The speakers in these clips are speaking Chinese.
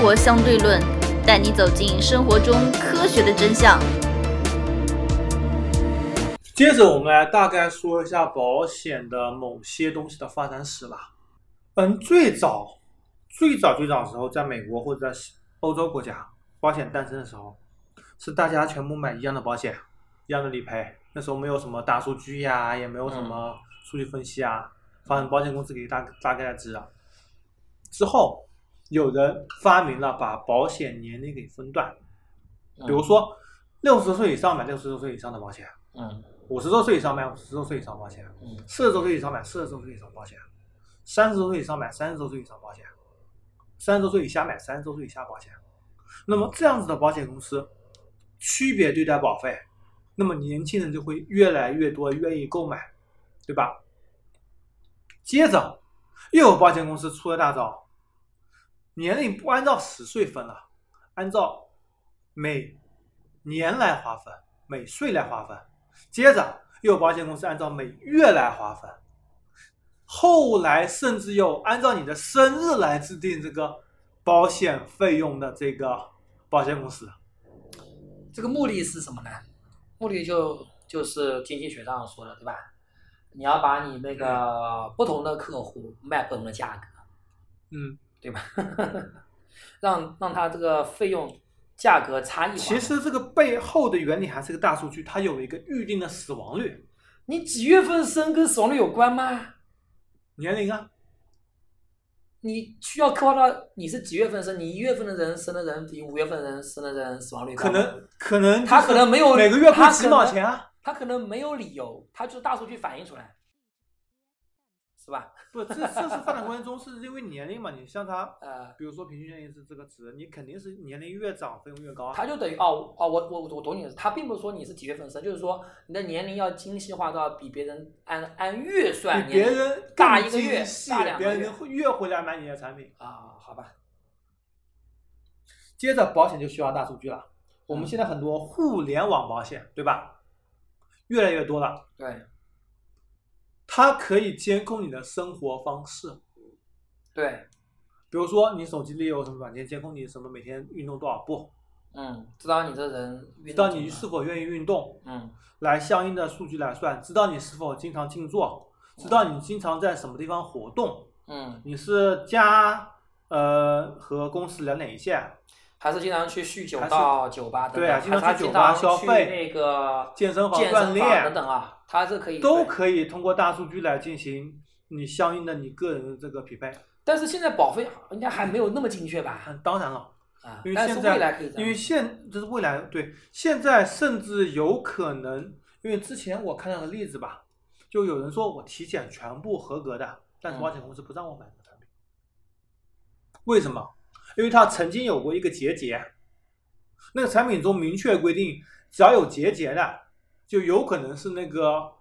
活相对论》，带你走进生活中科学的真相。接着，我们来大概说一下保险的某些东西的发展史吧。嗯，最早、最早、最早的时候，在美国或者在欧洲国家，保险诞生的时候，是大家全部买一样的保险，一样的理赔。那时候没有什么大数据呀，也没有什么数据分析啊，反正保险公司给大大概知啊。之后，有人发明了把保险年龄给分段，比如说六十岁以上买六十岁以上的保险，嗯。五十多岁以上买五十多岁以上保险，嗯。四十多岁以上买四十多岁以上保险，三十多岁以上买三十多岁以上保险，三十周岁以下买三十周岁以下保险。那么这样子的保险公司区别对待保费，那么年轻人就会越来越多愿意购买，对吧？接着又有保险公司出了大招，年龄不按照十岁分了，按照每年来划分，每岁来划分。接着又有保险公司按照每月来划分，后来甚至又按照你的生日来制定这个保险费用的这个保险公司。这个目的是什么呢？目的就就是经济学上说的，对吧？你要把你那个不同的客户卖不同的价格，嗯，对吧？让让他这个费用价格差异化。其实这个背后的原理还是个大数据，它有一个预定的死亡率、你几月份生跟死亡率有关吗？年龄啊。你需要刻画到你是几月份生，你一月份的人生的人比五月份的人生的人死亡率高可能可能他可能没有每个月花几毛钱啊？他可能没有理由，他就是大数据反映出来，是吧？不，这这是发展过程中是因为年龄嘛，你像他，呃，比如说平均年龄是这个值，你肯定是年龄越长费用越高啊。他就等于哦哦，我我我懂你的意思，他并不是说你是几月份生，就是说你的年龄要精细化到比别人按按月算比别人大一个月细大两个月别人会越回来买你的产品。啊，好吧，接着保险就需要大数据了。我们嗯现在很多互联网保险，对吧？越来越多了，对它可以监控你的生活方式。对，比如说，你手机里有什么软件监控你什么每天运动多少步，嗯，知道你这人知道你是否愿意运动，嗯。来相应的数据来算，知道你是否经常静坐，知道你经常在什么地方活动，嗯，你是家呃和公司两点一线，还是经常去酗酒到酒吧等等，对啊经常去酒吧消费那个健身房锻炼房等等啊，它是可以都可以通过大数据来进行你相应的你个人的这个匹配。但是现在保费应该还没有那么精确吧？嗯，当然了，啊，但是因为现在未来可以因为现这是未来对，现在甚至有可能，因为之前我看到的例子吧，就有人说我体检全部合格的，但是嗯保险公司不让我买这个产品，为什么？因为它曾经有过一个结节，那个产品中明确规定，只要有结节的，就有可能是那个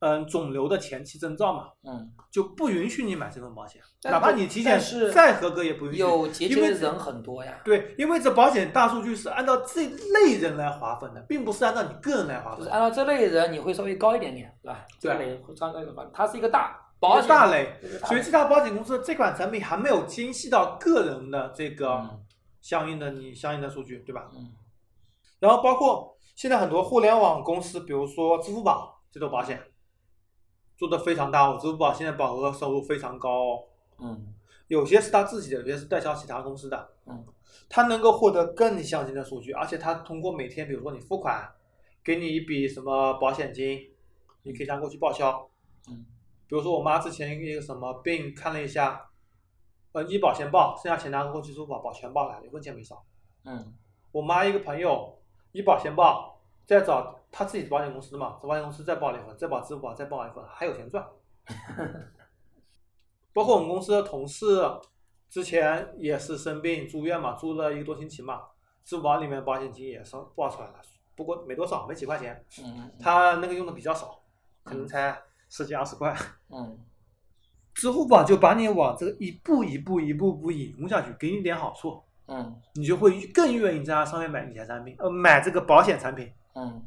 嗯肿瘤的前期征兆嘛，嗯，就不允许你买这份保险，哪怕你体检是再合格也不允许，有结节的人很多呀，对，因为这保险大数据是按照这类人来划分的，并不是按照你个人来划分。就是按照这类人你会稍微高一点点，对吧？这对啊。类会相对的话，它是一个大保险大类所以这家保险公司这款产品还没有精细到个人的这个嗯相应的你相应的数据，对吧？嗯然后包括现在很多互联网公司，比如说支付宝这种保险，做的非常大哦，支付宝现在保额收入非常高哦。嗯有些是他自己的，有些是代销其他公司的。嗯，他能够获得更详细的数据，而且他通过每天，比如说你付款，给你一笔什么保险金，你可以拿过去报销。嗯，比如说我妈之前一个什么病，看了一下，呃，医保先报，剩下钱拿过去支付宝保全报了，一分钱没少。嗯我妈一个朋友，医保先报，再找他自己保险公司嘛，找保险公司再报了一份，再保支付宝再报一份，还有钱赚。包括我们公司的同事，之前也是生病住院嘛，住了一个多星期嘛，支付宝里面保险金也是报出来了，不过没多少，没几块钱，嗯他那个用的比较少，可能才十几二十块。嗯支付宝就把你往这个一步一步一步步引入下去，给你点好处，嗯你就会更愿意在它上面买理财产品，呃，买这个保险产品。嗯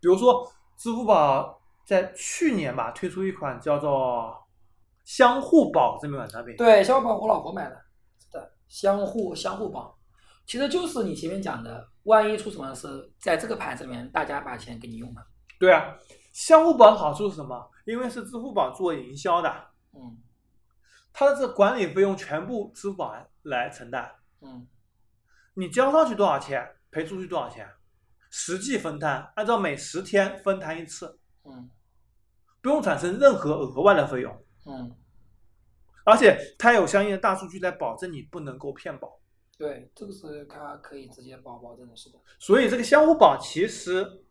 比如说，支付宝在去年吧推出一款叫做相互保这么一款产品，对，相互保我老婆买的，是的，相互相互保，其实就是你前面讲的，万一出什么事，在这个盘子里面，大家把钱给你用了。对啊，相互宝的好处是什么？因为是支付宝做营销的，嗯它的这个管理费用全部支付宝来承担。嗯你交上去多少钱，赔出去多少钱，实际分摊，按照每十天分摊一次，嗯不用产生任何额外的费用，嗯，而且它有相应的大数据来保证你不能够骗保。对，这个是它可以直接保保证的，是的。所以这个相互保其实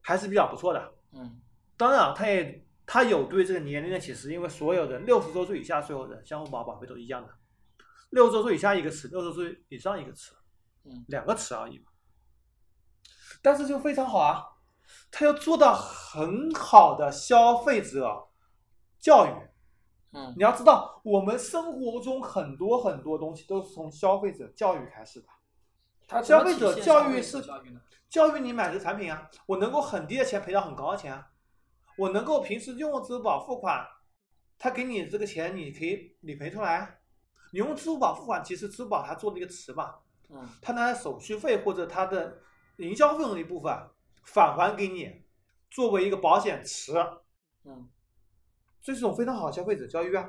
还是比较不错的。嗯当然啊，它也他有对这个年龄的歧视，因为所有人六十周岁以下所有人相互保保费都一样的，六十周岁以下一个词，六十岁以上一个词，嗯两个词而已嘛。但是就非常好啊，他要做到很好的消费者教育。嗯你要知道，我们生活中很多很多东西都是从消费者教育开始的。它消费者教育是教育你买这个产品啊，我能够很低的钱赔到很高的钱啊，我能够平时用支付宝付款，他给你这个钱你可以理赔出来。你用支付宝付款，其实支付宝它做了一个池嘛，嗯它拿手续费或者它的营销费用的一部分返还给你，作为一个保险池，嗯这是一种非常好的消费者教育啊。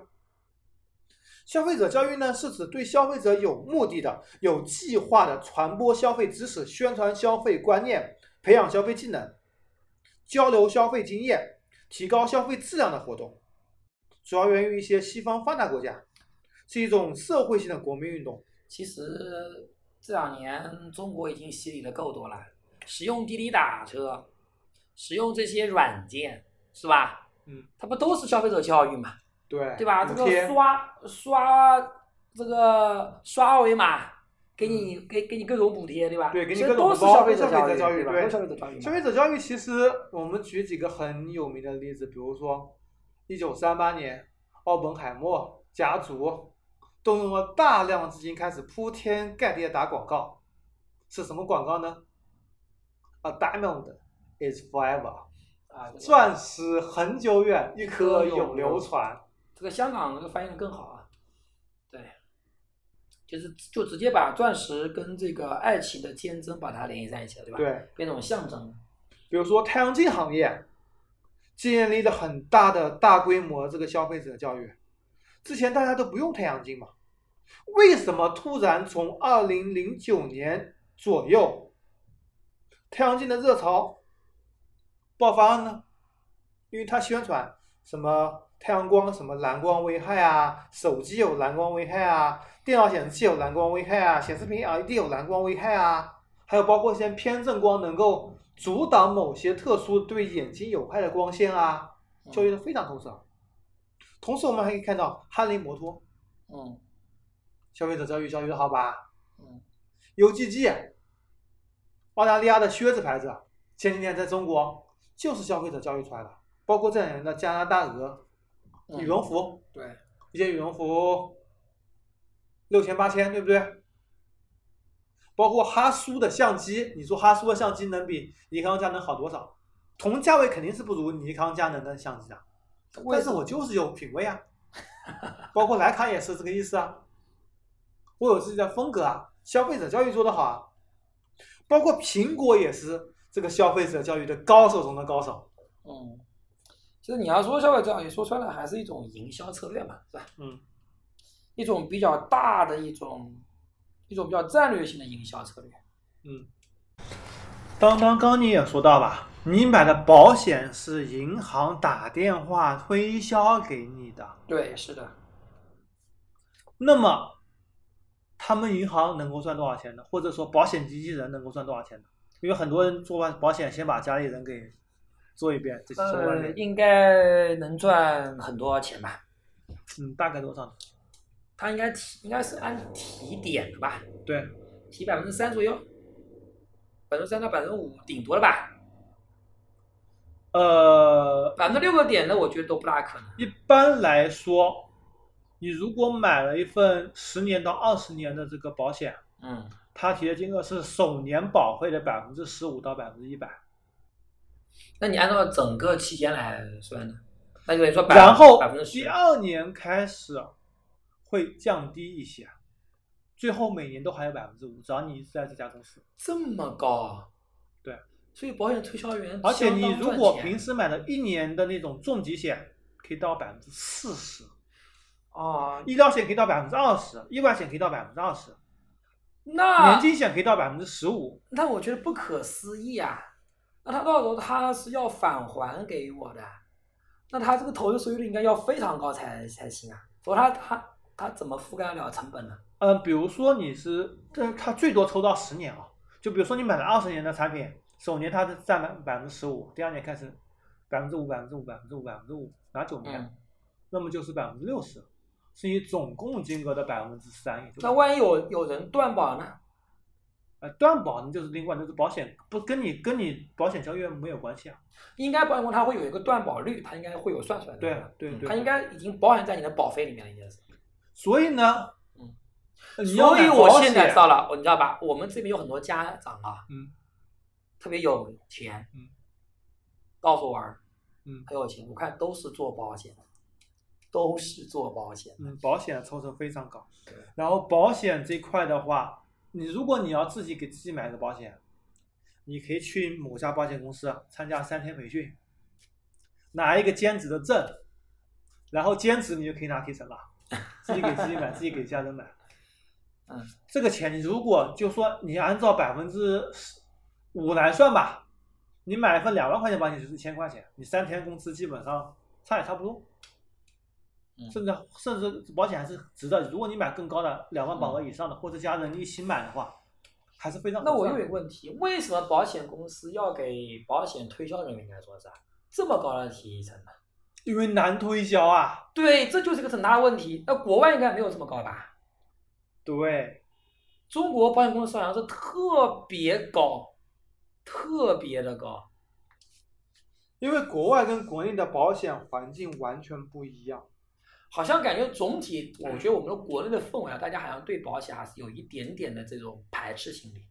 消费者教育呢，是指对消费者有目的的、有计划的传播消费知识、宣传消费观念、培养消费技能、交流消费经验、提高消费质量的活动。主要源于一些西方发达国家，是一种社会性的国民运动。其实这两年中国已经洗礼的够多了，使用滴滴打车，使用这些软件，是吧？嗯，它不都是消费者教育嘛，对，对吧？这个刷刷这个刷二维码，给你给给你各种补贴，对吧？嗯对给你各种都是消费者教育对消费者教育。消费者教育其实我们举几个很有名的例子，比如说，一九三八年，奥本海默家族动用了大量资金开始铺天盖地的打广告，是什么广告呢？A diamond is forever，啊，钻石恒久远，一颗永流传。这个香港那个翻译的更好啊，对，就是就直接把钻石跟这个爱情的坚贞把它联系在一起了，对吧？，对，变成象征。比如说太阳镜行业，建立了很大的大规模这个消费者教育。之前大家都不用太阳镜嘛，为什么突然从二零零九年左右，太阳镜的热潮爆发了呢？因为它宣传什么太阳光什么蓝光危害啊，手机有蓝光危害啊，电脑显示器有蓝光危害啊，显示屏 LED 有蓝光危害啊，还有包括一些偏振光能够阻挡某些特殊对眼睛有害的光线啊，教育的非常透彻。同时，我们还可以看到哈雷摩托嗯消费者教育教育的好吧嗯？UGG，澳大利亚的靴子牌子，前几年在中国就是消费者教育出来的，包括这两年的加拿大鹅嗯，羽绒服，对，一件羽绒服六千八千，对不对？包括哈苏的相机，你说哈苏的相机能比尼康佳能好多少？同价位肯定是不如尼康佳能的相机啊，但是我就是有品位啊。包括徕卡也是这个意思啊，我有自己的风格啊，消费者教育做得好啊。包括苹果也是这个消费者教育的高手中的高手。嗯，其实你要说消费者教育，说穿了还是一种营销策略嘛，是吧？嗯，一种比较大的一种一种比较战略性的营销策略。嗯，当当刚你也说到吧，你买的保险是银行打电话推销给你的，对，是的，那么他们银行能够赚多少钱呢？或者说保险经纪人能够赚多少钱呢？因为很多人做完保险，先把家里人给做一遍，这些相关呃，应该能赚很多钱吧？嗯，大概多少呢？他应该提，应该是按提点的吧？对，提百分之三左右，百分之三到百分之五，顶多了吧？呃，百分之六个点的，我觉得都不大可能。一般来说，你如果买了一份十年到二十年的这个保险，嗯，它提的金额是首年保费的百分之十五到百分之一百，那你按照整个期间来算呢？那就等于说百然后百分之十。第二年开始会降低一些，最后每年都还有百分之五，只要你一直在这家公司。这么高啊？对，所以保险推销员而且你相当如果钱平时买的一年的那种重疾险，可以到百分之四十，啊，医疗险可以到百分之二十，意外险可以到百分之二十，那年金险可以到百分之十五。那我觉得不可思议啊！那他到时候他是要返还给我的，那他这个投资收益率应该要非常高才才行啊，否则他他他怎么覆盖得了成本呢？嗯，比如说你是，这他最多抽到十年啊。就比如说你买了二十年的产品，首年它是占百百分之十五，第二年开始百分之五、百分之五、百分之五、百分之五，拿九年，嗯，那么就是百分之六十，是你总共金额的百分之三，也就那万一有有人断保呢？呃断保那就是另外，就是保险不跟你跟你保险交易没有关系啊。应该保险公司它会有一个断保率，它应该会有算出来的。对对对嗯它应该已经保险在你的保费里面了，应该是。所以呢，嗯所以我现在知道了，你知道吧？我们这边有很多家长啊，嗯，特别有钱，嗯，告诉我儿，嗯很有钱，我看都是做保险的，都是做保险的。嗯，保险抽成非常高对。然后保险这块的话，你如果你要自己给自己买个保险，你可以去某家保险公司参加三天培训，拿一个兼职的证，然后兼职你就可以拿提成了，自己给自己买，自己给家人买。嗯，这个钱你如果就说你按照百分之五来算吧，你买一份两万块钱保险就是一千块钱，你三天工资基本上差也差不多。嗯甚至甚至保险还是值得。如果你买更高的两万保额以上的，或者家人一起买的话，还是非常那我又有一个问题，为什么保险公司要给保险推销人员来说是啊这么高的提成呢？因为难推销啊。对，这就是一个很大的问题。那国外应该没有这么高吧？对，中国保险公司好像是特别高，特别的高。因为国外跟国内的保险环境完全不一样。好像感觉总体，我觉得我们的国内的氛围啊，大家好像对保险还是有一点点的这种排斥心理。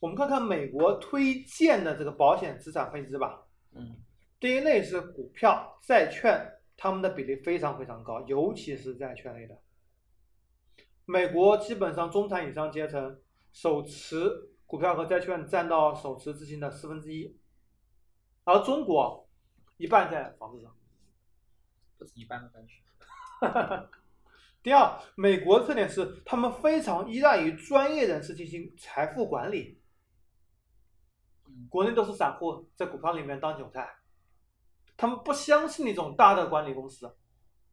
我们看看美国推荐的这个保险资产配置吧。嗯第一类是股票、债券，它们的比例非常非常高，尤其是债券类的。美国基本上中产以上阶层手持股票和债券占到手持资金的四分之一，而中国一半在房子上。不止一半的感觉。第二，美国的特点是他们非常依赖于专业人士进行财富管理。嗯。国内都是散户在股票里面当韭菜，他们不相信那种大的管理公司，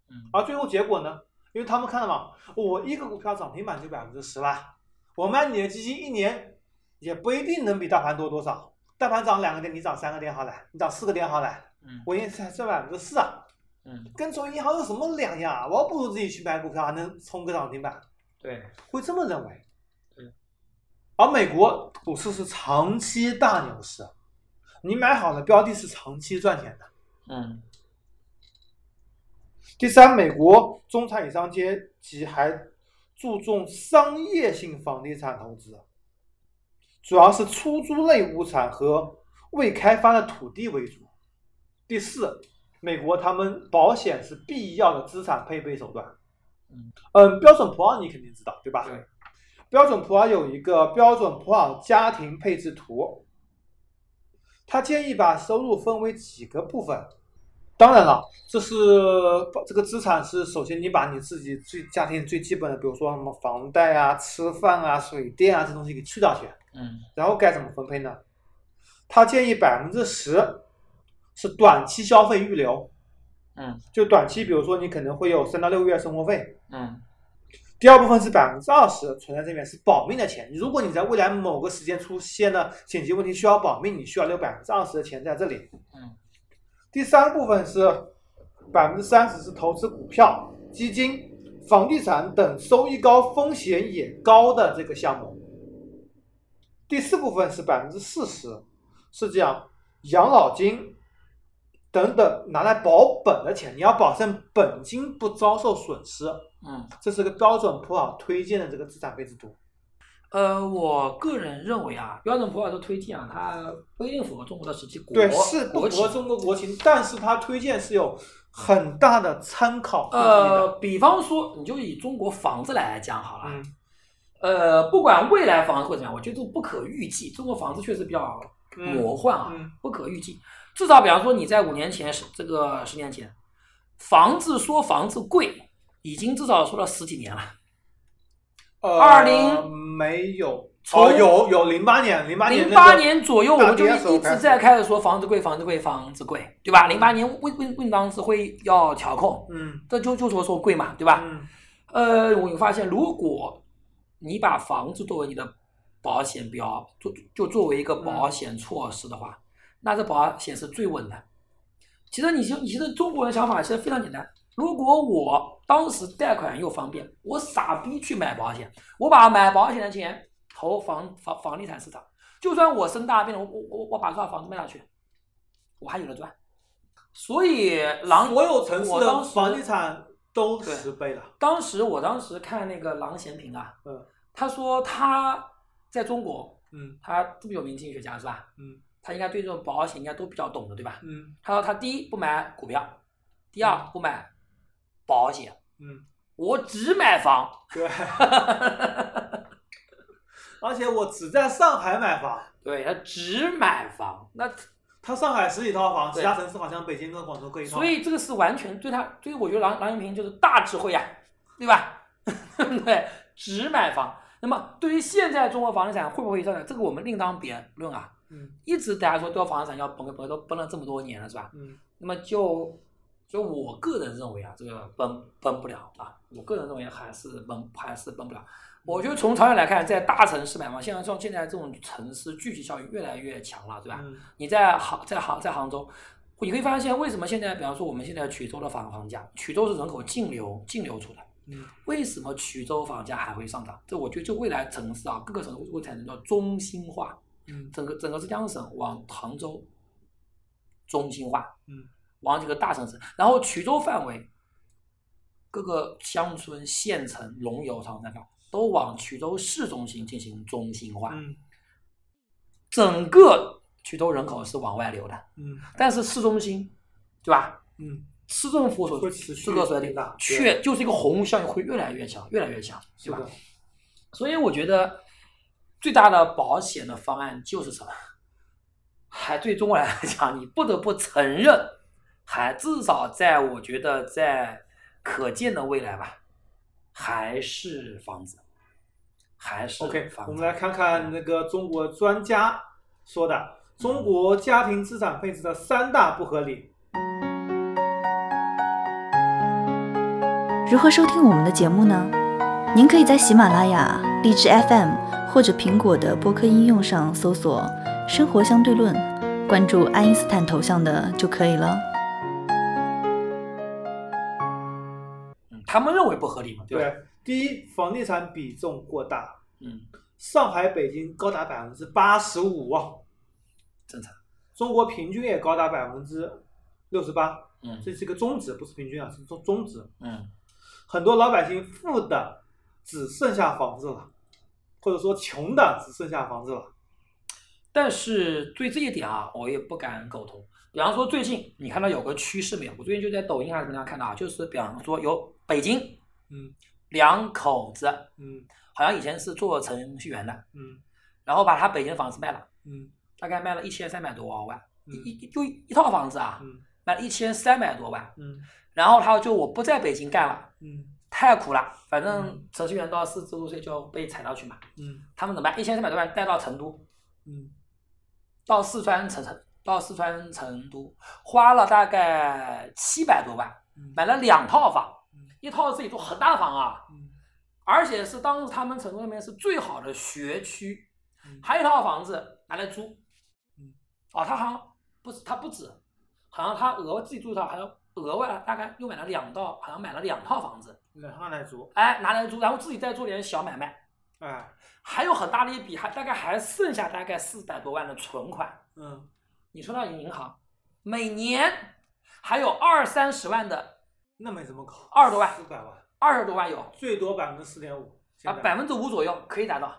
嗯。而最后结果呢？因为他们看了嘛，我一个股票涨停板就百分之十吧，我买你的基金一年也不一定能比大盘多多少，大盘涨两个点，你涨三个点好了，你涨四个点好了，嗯。我一年才赚百分之四啊，嗯，跟从银行有什么两样啊？我不如自己去买股票，还能冲个涨停板，对，会这么认为。对。而美国股市是长期大牛市，你买好的标的是长期赚钱的。嗯第三，美国中产以上阶级还注重商业性房地产投资，主要是出租类物产和未开发的土地为主。第四，美国他们保险是必要的资产配备手段。嗯嗯，标准普尔你肯定知道对吧？对。标准普尔有一个标准普尔家庭配置图，他建议把收入分为几个部分。当然了，这是这个资产是首先你把你自己最家庭最基本的，比如说什么房贷啊、吃饭啊、水电啊这东西给去掉去，嗯然后该怎么分配呢？他建议百分之十是短期消费预留，嗯就短期，比如说你可能会有三到六个月生活费。嗯第二部分是百分之二十存在这边是保命的钱，如果你在未来某个时间出现了紧急问题需要保命，你需要留百分之二十的钱在这里。嗯第三部分是百分之三十是投资股票、基金、房地产等收益高、风险也高的这个项目。第四部分是百分之四十是这样养老金等等拿来保本的钱，你要保证本金不遭受损失。嗯。这是个标准普尔推荐的这个资产配置图。呃，我个人认为啊，标准普尔的推荐啊，它不一定符合中国的实际国对，是不符合中国国情，但是它推荐是有很大的参考意义的。呃，比方说，你就以中国房子来讲好了，嗯呃，不管未来房子会怎样，我觉得都不可预计。中国房子确实比较魔幻啊，嗯不可预计。至少比方说你在五年前十这个十年前，房子说房子贵，已经至少说了十几年了。呃二零没有，从哦有有零八年零八年零八年左右，我们就一直在开始说房子贵，房子贵，房子贵，对吧？零八年为为为当时会要调控，嗯这就就说说贵嘛，对吧？嗯呃，我发现，如果你把房子作为你的保险标，作就作为一个保险措施的话，那这保险是最稳的。其实你就你其实中国人想法其实非常简单。如果我当时贷款又方便，我傻逼去买保险，我把买保险的钱投房房房地产市场，就算我生大病了，我我我我把这套房子卖下去，我还有的赚。所以狼所有城市的房地产都对十倍了。当时我当时看那个郎咸平啊，嗯他说他在中国，嗯他这么有名经济学家是吧？嗯他应该对这种保险应该都比较懂的，对吧？嗯他说他第一不买股票，第二不买保险，嗯，我只买房。对。而且我只在上海买房，对他只买房，那他上海十几套房，其他城市好像北京跟广州各一套。所以这个是完全对他，所以我觉得郎郎咸平就是大智慧啊，对吧？对，只买房。那么对于现在中国房地产会不会上涨，这个我们另当别论啊。嗯一直大家说都房地产要崩崩，都崩了这么多年了，是吧？嗯那么就就我个人认为啊，这个崩崩不了啊，我个人认为还是崩还是崩不了。我觉得从长远来看，在大城市买房，现在像现在这种城市聚集效应越来越强了，对吧？嗯你在杭在杭在杭州，你会发现为什么现在，比方说我们现在衢州的房房价，衢州是人口净流净流出的，嗯为什么衢州房价还会上涨？这我觉得就未来城市啊，各个城市会产生叫中心化，嗯。整个整个浙江省往杭州中心化，嗯，往这个大城市，然后衢州范围各个乡村、县城、龙游、长三角都往衢州市中心进行中心化，嗯。整个衢州人口是往外流的，嗯但是市中心，对吧？嗯，市政府所这个所谓增大的确就是一个红木效应会越来越强，越来越强，对吧？，所以我觉得最大的保险的方案就是什么？还对中国来讲，你不得不承认，还至少在我觉得在可见的未来吧，还是房子，还是 OK，房子。我们来看看那个中国专家说的中国家庭资产配置的三大不合理。如何收听我们的节目呢？您可以在喜马拉雅、荔枝 FM 或者苹果的播客应用上搜索“生活相对论”，关注爱因斯坦头像的就可以了。嗯他们认为不合理嘛，对吧？对，第一，房地产比重过大，嗯，上海、北京高达百分之八十五，正常。中国平均也高达百分之六十八，嗯这是一个中值，不是平均啊，是中中值。嗯很多老百姓富的只剩下房子了，或者说穷的只剩下房子了。但是对这一点啊，我也不敢苟同。比方说，最近你看到有个趋势没有？我最近就在抖音还是怎么样看到啊，就是比方说有北京嗯两口子，嗯好像以前是做程序员的，嗯然后把他北京的房子卖了，嗯大概卖了一千三百多万，一就一套房子啊，嗯卖了一千三百多万。嗯然后他就我不在北京干了，嗯太苦了，反正嗯。程序员到四十多岁就要被裁掉去嘛。嗯。他们怎么办？一千三百多万带到成都，嗯。到四川成成到四川成都，花了大概七百多万，嗯。买了两套房嗯，一套自己住很大的房啊，嗯。而且是当时他们成都那边是最好的学区嗯，还有一套房子拿来租，嗯，哦，他好像不是他不止，好像他额外自己住一套，还有额外大概又买了两套，好像买了两套房子，两套来租，哎，拿来租，然后自己再做点小买卖，哎还有很大的一笔，还大概还剩下大概四百多万的存款。嗯你说到银行，每年还有二三十万的，那没怎么搞，二十多万，四百万，二十多万有最多百分之四点五啊，百分之五左右可以达到，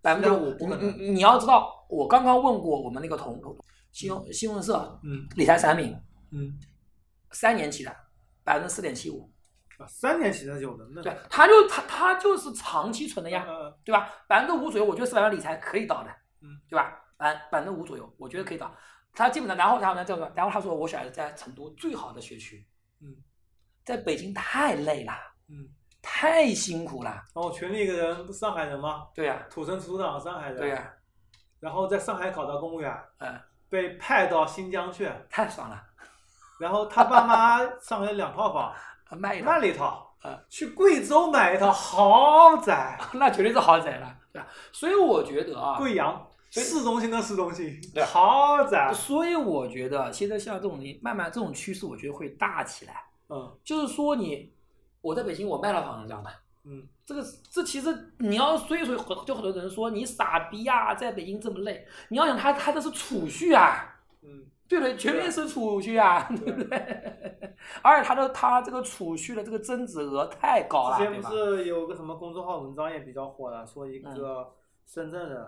百分之4.5五。不可能你你你要知道，我刚刚问过我们那个同同新闻新闻社嗯理财产品嗯三年期的百分之四点七五，啊三年期的有能的。对，他就他他就是长期存的呀，呃，对吧？百分之五左右，我觉得四百万理财可以到的，嗯，对吧？百百分之五左右，我觉得可以到。他基本上，然后他呢这个，然后他说我小孩子在成都最好的学区，嗯在北京太累了，嗯，太辛苦了，然后群里一个人不是上海人吗？对呀、土生土长上海人。对呀、然后在上海考到公务员，嗯，被派到新疆去，太爽了，然后他爸妈上海两套房，卖一套。卖了一套。嗯，去贵州买一套豪宅，那绝对是豪宅了，对吧？所以我觉得啊，贵阳市中心的市中心对，豪宅，所以我觉得现在像这种慢慢这种趋势，我觉得会大起来。嗯。就是说你我在北京我卖了房子这样的，嗯。这个这其实你要所以说就很多人说你傻逼啊，在北京这么累，你要想他他这是储蓄啊，嗯，对不对？绝对是储蓄啊，对不对？而且他的他这个储蓄的这个增值额太高了，之前不？是有个什么公众号文章也比较火的，说一嗯个深圳人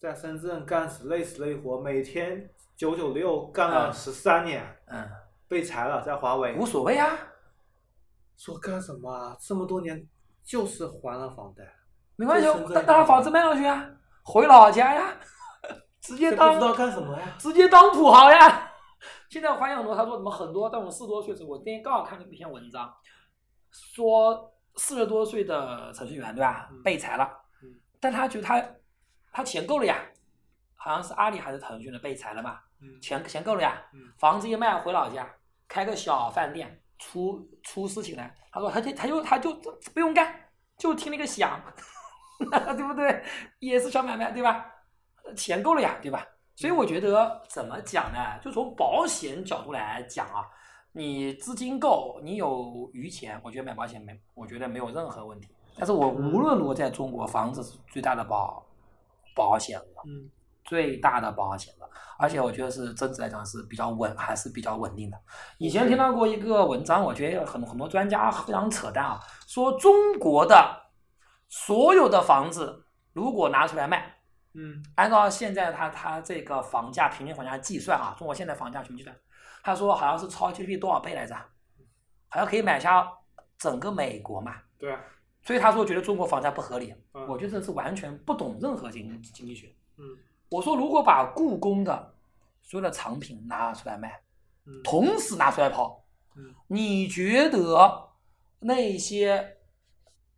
在深圳干死累死累活，每天九九六干了嗯十三年，嗯，被裁了，在华为无。所谓啊，说干什么啊？这么多年就是还了房贷，没关系把把房子卖了去啊，回老家呀，直接当这不知道干什么呀？直接当土豪呀！现在我发现很多，他说什么很多，在我们四十多岁的时候，我今天刚好看了一篇文章，说四十多岁的程序员对吧？嗯。被裁了。嗯，但他觉得他他钱够了呀，好像是阿里还是腾讯的被裁了吧，嗯。钱钱够了呀。嗯，房子一卖回老家，开个小饭店，出出事情来，他说他就他就他就不用干，就听那个响，对不对？也是小买卖对吧？钱够了呀，对吧？所以我觉得怎么讲呢？就从保险角度来讲啊，你资金够，你有余钱，我觉得买保险没，我觉得没有任何问题。但是我无论如何在中国，房子是最大的保保险了，嗯最大的保险了，而且我觉得是增值来讲是比较稳，还是比较稳定的。以前听到过一个文章，我觉得很很多专家非常扯淡啊，说中国的所有的房子如果拿出来卖，嗯按照现在他他这个房价平均房价计算啊，中国现在房价平均计算，他说好像是超 GDP 多少倍来着？好像可以买下整个美国嘛。对啊，所以他说觉得中国房价不合理，嗯我觉得这是完全不懂任何经经济学。嗯我说如果把故宫的所有的藏品拿出来卖，嗯同时拿出来抛，嗯你觉得那些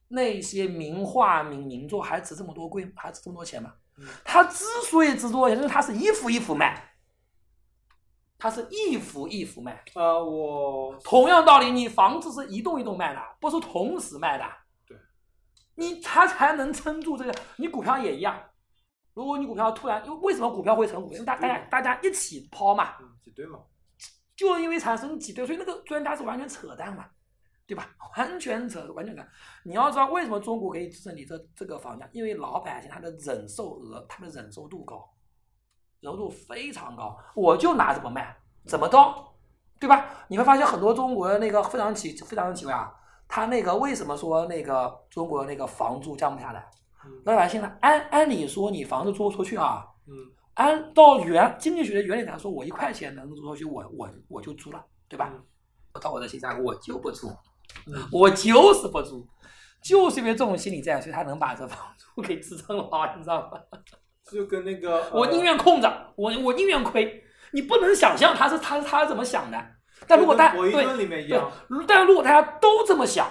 那些名画名名作还值这么多贵，还值这么多钱吗？嗯它之所以值多也，就是他是一幅一幅卖，他是一幅一幅卖。呃，我同样道理，你房子是一栋一栋卖的，不是同时卖的。对，你他才能撑住这个。你股票也一样，如果你股票突然，因为为什么股票会成股？因为大大家大家一起抛嘛，嗯挤兑嘛，就是因为产生挤兑，所以那个专家是完全扯淡嘛，对吧？完全扯，完全扯。你要知道为什么中国可以支撑你这这个房价？因为老百姓他的忍受额，他的忍受度高，忍受度非常高。我就拿怎么卖，怎么着，对吧？你会发现很多中国的那个非常奇非常奇怪啊，他那个为什么说那个中国那个房租降不下来？嗯老百姓呢，按按理说你房子租出去啊，嗯按到原经济学的原理来说，我一块钱能租出去，我我我就租了，对吧？到我的心上，我就不租，嗯我就是不租，就是因为这种心理在，所以他能把这房租给支撑牢，你知道吗？就跟那个 我宁愿空着，我我宁愿亏。你不能想象他是他他是怎么想的，但如果大对博弈论里面一对样，，如但如果大家都这么想，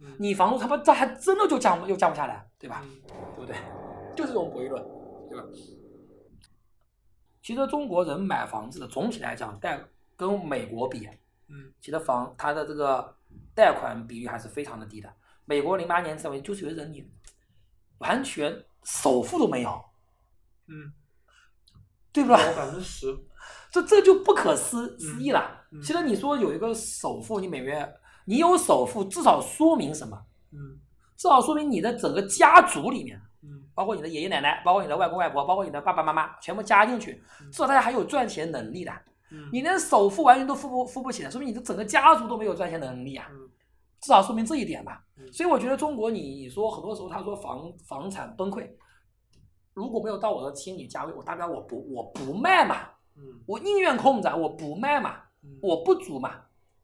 嗯你房租他妈这还真的就降不就降不下来，对吧？嗯对不对？就是这种博弈论，对吧？其实中国人买房子总体来讲，但跟美国比，嗯其实房它的这个贷款比率还是非常的低的。美国零八年成为，就是有的人你完全首付都没有，嗯，对不对？百分之十，这这就不可思思议了。嗯其实你说有一个首付，你每月你有首付，至少说明什么？嗯至少说明你的整个家族里面，嗯包括你的爷爷奶奶，包括你的外公外婆，包括你的爸爸妈妈，全部加进去，嗯至少大家还有赚钱能力的。嗯，你连首付完全都付不付不起来，说明你的整个家族都没有赚钱能力啊。嗯至少说明这一点吧。嗯所以我觉得中国你你说很多时候他说房房产崩溃，如果没有到我的心理价位，我大不了我不我不卖嘛，嗯我宁愿空着，我不卖嘛，嗯我不租嘛。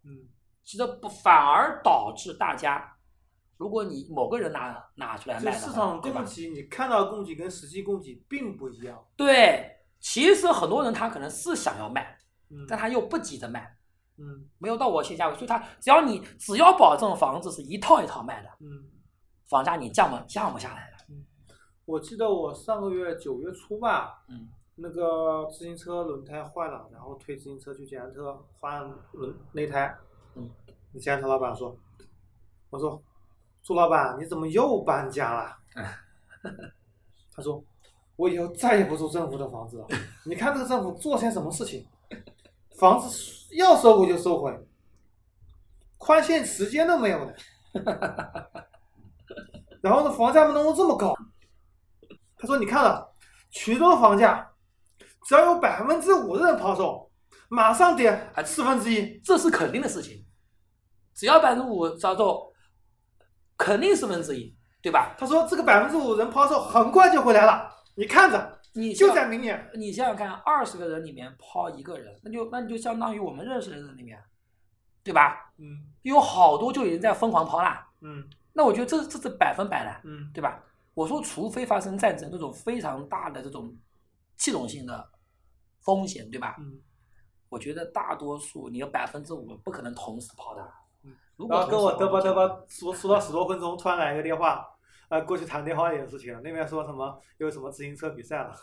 嗯其实不反而导致大家，如果你某个人拿拿出来这卖的话，市场供？给，你看到的供给跟实际供给并不一样。对，其实很多人他可能是想要卖，嗯但他又不急着卖，嗯没有到我线下位，所以他只要你只要保证房子是一套一套卖的，嗯，房价你降不降不下来的。我记得我上个月九月初吧，嗯，那个自行车轮胎坏了，然后推自行车去捷安特换轮内胎。嗯，那捷安特老板说：“我说，朱老板你怎么又搬家了？”他说：“我以后再也不住政府的房子了。你看这个政府做些什么事情，房子要收回就收回，宽限时间都没有的。然后呢，房价弄得这么高。”他说：“你看了，衢州房价，只要有百分之五的人抛售，马上跌四分之一。这是肯定的事情，只要百分之五销售，肯定四分之一，对吧？他说这个百分之五人抛售很快就回来了，你看着，就你就在明年。你想想看，二十个人里面抛一个人，那就那你就相当于我们认识的人里面，对吧？嗯有好多就已经在疯狂抛啦。嗯那我觉得这这是百分百的，嗯对吧？我说，除非发生战争这种非常大的这种系统性的风险，对吧？嗯。我觉得大多数你有百分之五不可能同时抛的。嗯。如果跟我嘚吧嘚吧，说说到十多分钟，突然来一个电话，呃，过去谈电话也有事情了，那边说什么有什么自行车比赛了。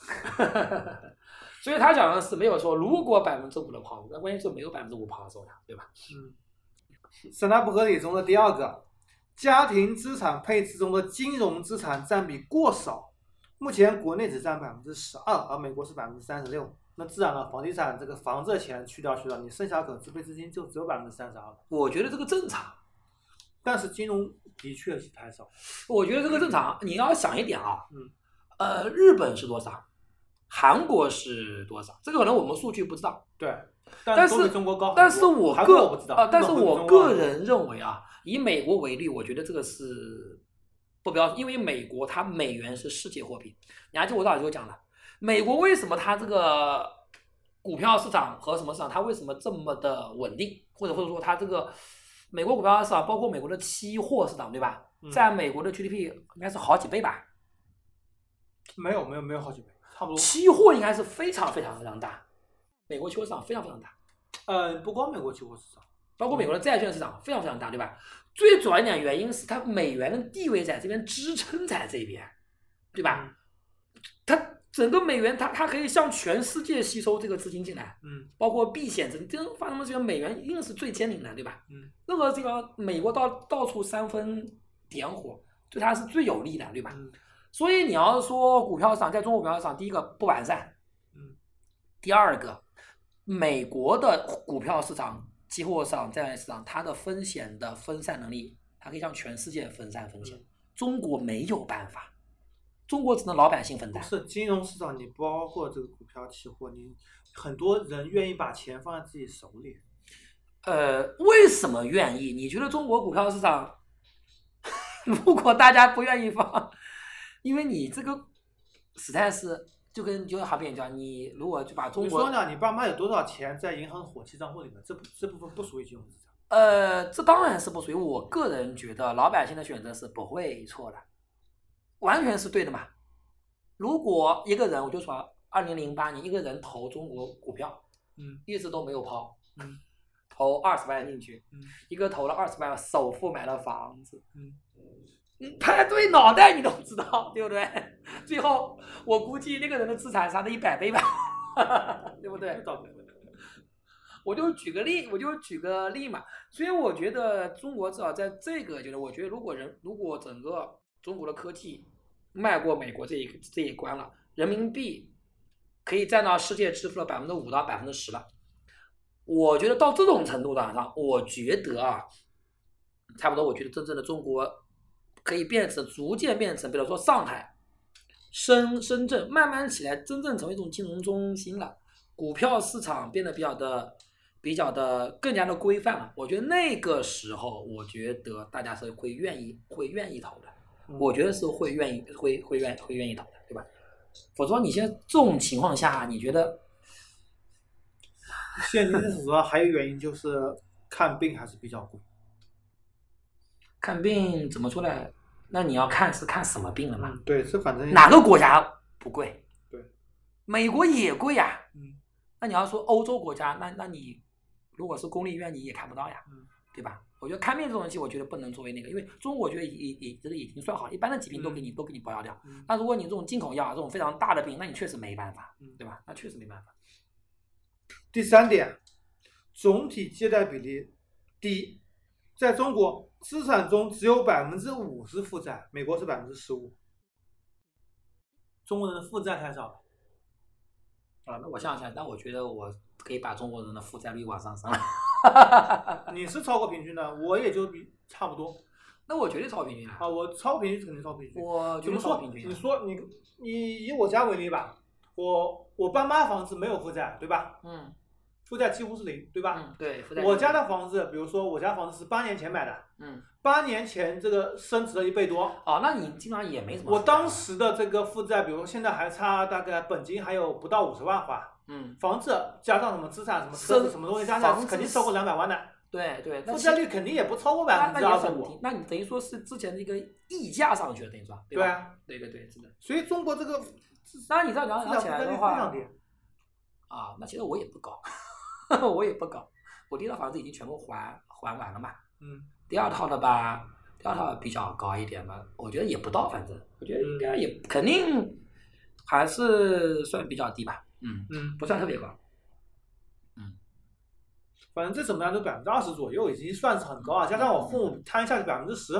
所以他讲的是没有说如果百分之五的抛售，那关键是没有百分之五抛售的，对吧？嗯。三大不合理中的第二个，家庭资产配置中的金融资产占比过少。目前国内只占百分之十二，而美国是百分之三十六。那自然了，房地产这个房子的钱去掉去了，你剩下可支配资金就只有百分之三十二。我觉得这个正常，但是金融的确是太少。我觉得这个正常。你要想一点啊，嗯，呃，日本是多少？韩国是多少？这个可能我们数据不知道。对，但是中国高。但是我个我不知道啊，但是我个人认为啊，以美国为例，我觉得这个是不标准，因为美国它美元是世界货币。你还记得我早就讲了，美国为什么它这个股票市场和什么市场，它为什么这么的稳定，或者或者说它这个美国股票市场，包括美国的期货市场，对吧？在美国的 GDP 应该是好几倍吧？没有没有没有好几倍，差不多。期货应该是非常非常非常大，美国期货市场非常非常大。呃，不光美国期货市场，包括美国的债券市场非常非常大，对吧？最主要一点原因是它美元的地位在这边支撑在这边，对吧？它整个美元它它可以向全世界吸收这个资金进来，嗯包括避险资金，这发生的这个美元一定是最坚挺的，对吧？嗯任何地方美国到到处煽风点火，对它是最有利的，对吧？嗯所以你要说股票市场在中国股票市场，第一个不完善，嗯，第二个，美国的股票市场、期货市场、债券市场，它的风险的分散能力，它可以向全世界分散风险。嗯中国没有办法，中国只能老百姓分担。不是金融市场，你包括这个股票、期货，你很多人愿意把钱放在自己手里。呃，为什么愿意？你觉得中国股票市场，如果大家不愿意放，因为你这个实在是就跟就好比讲，你如果就把中国你说呢？你爸妈有多少钱在银行活期账户里面？这不这部分不属于金融市场。呃，这当然是不属于。我个人觉得老百姓的选择是不会错的，完全是对的嘛。如果一个人，我就说，二零零八年一个人投中国股票，嗯一直都没有抛，嗯，投二十万进去，嗯一个投了二十万，首付买了房子，嗯嗯，拍对脑袋你都知道，对不对？最后我估计那个人的资产上的一百倍吧，对不对？我就举个例，我就举个例嘛。所以我觉得中国至少在这个就是，我觉得如果人如果整个中国的科技迈过美国这一这一关了，人民币可以占到世界支付的百分之五到百分之十了。我觉得到这种程度上，我觉得啊，差不多，我觉得真正的中国可以变成逐渐变成，比如说上海、深深圳慢慢起来，真正成为一种金融中心了。股票市场变得比较的、比较的更加的规范了。我觉得那个时候，我觉得大家是会愿意、会愿意投的。我觉得是会愿意、会会愿会愿意投的，对吧？否则你现在这种情况下，你觉得 现在主要还有原因就是看病还是比较贵。看病怎么说呢？那你要看是看什么病了嘛？嗯，对，这反正哪个国家不贵？对，美国也贵呀。嗯那你要说欧洲国家，那那你如果是公立医院，你也看不到呀，嗯对吧？我觉得看病这种东西，我觉得不能作为那个，因为中国我觉得也也也这个已经算好，一般的疾病都给你、都给你包药掉。嗯那如果你这种进口药，这种非常大的病，那你确实没办法，嗯对吧？那确实没办法。第三点，总体借贷比例低，在中国资产中只有百分之五是负债，美国是百分之十五。中国人的负债太少了，啊，那我想想，那我觉得我可以把中国人的负债率往上升了。你是超过平均的，我也就比差不多那我绝对超平均啊！啊，我超平均肯定超平均。我怎么说？平均啊。你说你你以我家为例吧，我我爸妈房子没有负债，对吧？嗯负债几乎是零，对吧？嗯，对，负债我家的房子，比如说我家房子是八年前买的，嗯八年前这个升值了一倍多。哦，那你基本上也没什么。我当时的这个负债，比如说现在还差大概本金还有不到五十万花，嗯，房子加上什么资产、什么车子、什么东西加起来肯定超过两百万的，对对，负债率肯定也不超过那百分之二十五。。那你等于说是之前的一个溢价上去了，等于说，对吧？对啊，对对对，是的。所以中国这个当然你这样聊聊起来的话。啊，那其实我也不高，我也不高，我第一套房子已经全部还还完了嘛。嗯，第二套的吧，第二套比较高一点吧，我觉得也不到，反正我觉得应该也肯定还是算比较低吧，嗯，嗯，不算特别高。嗯反正这怎么样都百分之二十左右，已经算是很高了。加上我父母摊下去百分之十，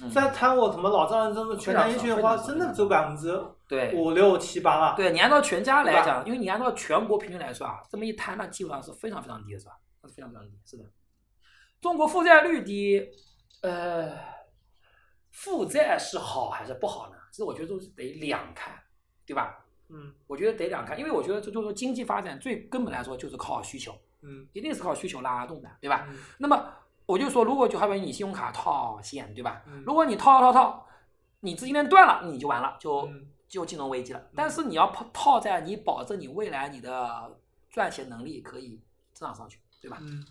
嗯再摊我什么老丈人这么全家一去的话，真的只有百分之对五六七八了。对，你按照全家来讲，因为你按照全国平均来说啊，这么一摊，那基本上是非常非常低的，是吧？那是非常非常低，是的。中国负债率低，呃，负债是好还是不好呢？其实我觉得都是得两看，对吧？嗯我觉得得两看，因为我觉得这就是说经济发展最根本来说就是靠需求，嗯，一定是靠需求拉动的，对吧？嗯那么我就说，如果就好比你信用卡套现，对吧？嗯如果你套套套，你资金链断了，你就完了，就、嗯就金融危机了。但是你要套套在你保证你未来你的赚钱能力可以增长上去，对吧？嗯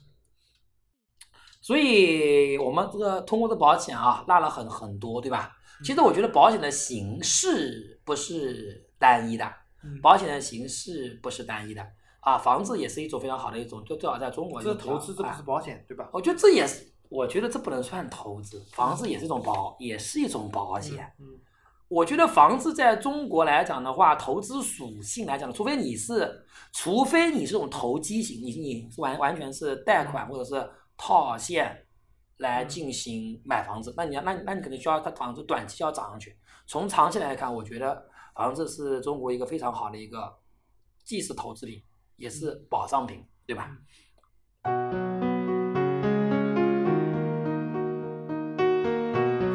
所以我们这个通过这保险啊，拉了很很多，对吧？其实我觉得保险的形式不是单一的，嗯，保险的形式不是单一的啊，房子也是一种非常好的一种，就最好在中国这是投资，这不啊是保险，对吧？我觉得这也是，我觉得这不能算投资，房子也是一种保，也是一种保险。嗯我觉得房子在中国来讲的话，投资属性来讲，除非你是，除非你是这种投机型，你你是完完全是贷款或者是套现来进行买房子，那你要那那你可能需要它房子短期要涨上去。从长期来看，我觉得房子是中国一个非常好的一个，既是投资品，也是保障品，对吧？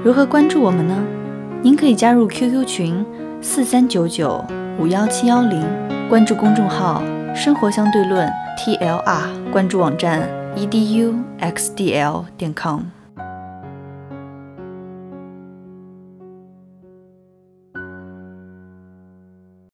如何关注我们呢？您可以加入 QQ 群四三九九五幺七幺零，关注公众号“生活相对论 ”TLR，关注网站 eduxdl 点 com。